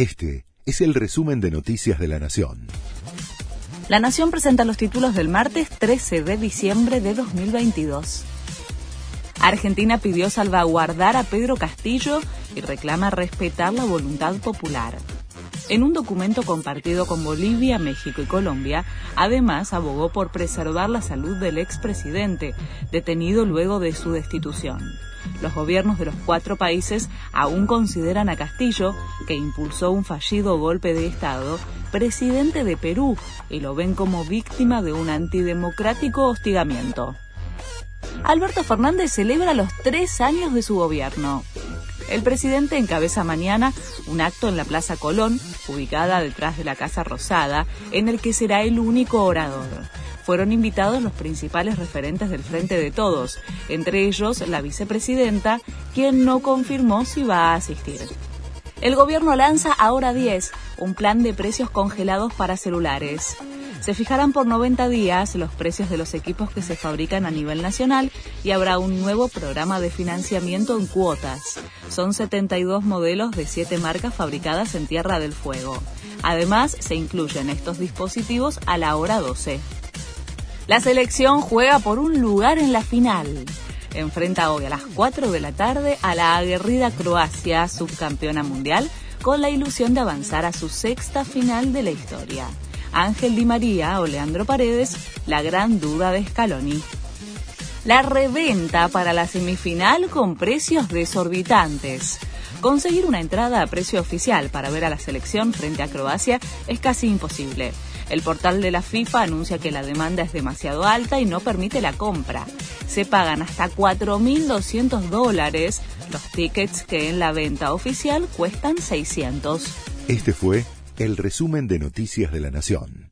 Este es el resumen de Noticias de la Nación. La Nación presenta los títulos del martes 13 de diciembre de 2022. Argentina pidió salvaguardar a Pedro Castillo y reclama respetar la voluntad popular. En un documento compartido con Bolivia, México y Colombia, además abogó por preservar la salud del expresidente, detenido luego de su destitución. Los gobiernos de los cuatro países aún consideran a Castillo, que impulsó un fallido golpe de Estado, presidente de Perú y lo ven como víctima de un antidemocrático hostigamiento. Alberto Fernández celebra los tres años de su gobierno. El presidente encabeza mañana un acto en la Plaza Colón, ubicada detrás de la Casa Rosada, en el que será el único orador fueron invitados los principales referentes del Frente de Todos, entre ellos la vicepresidenta, quien no confirmó si va a asistir. El gobierno lanza Ahora 10, un plan de precios congelados para celulares. Se fijarán por 90 días los precios de los equipos que se fabrican a nivel nacional y habrá un nuevo programa de financiamiento en cuotas. Son 72 modelos de 7 marcas fabricadas en Tierra del Fuego. Además, se incluyen estos dispositivos a la hora 12. La selección juega por un lugar en la final. Enfrenta hoy a las 4 de la tarde a la aguerrida Croacia, subcampeona mundial, con la ilusión de avanzar a su sexta final de la historia. Ángel Di María o Leandro Paredes, la gran duda de Scaloni. La reventa para la semifinal con precios desorbitantes. Conseguir una entrada a precio oficial para ver a la selección frente a Croacia es casi imposible. El portal de la FIFA anuncia que la demanda es demasiado alta y no permite la compra. Se pagan hasta 4.200 dólares los tickets que en la venta oficial cuestan 600. Este fue el resumen de Noticias de la Nación.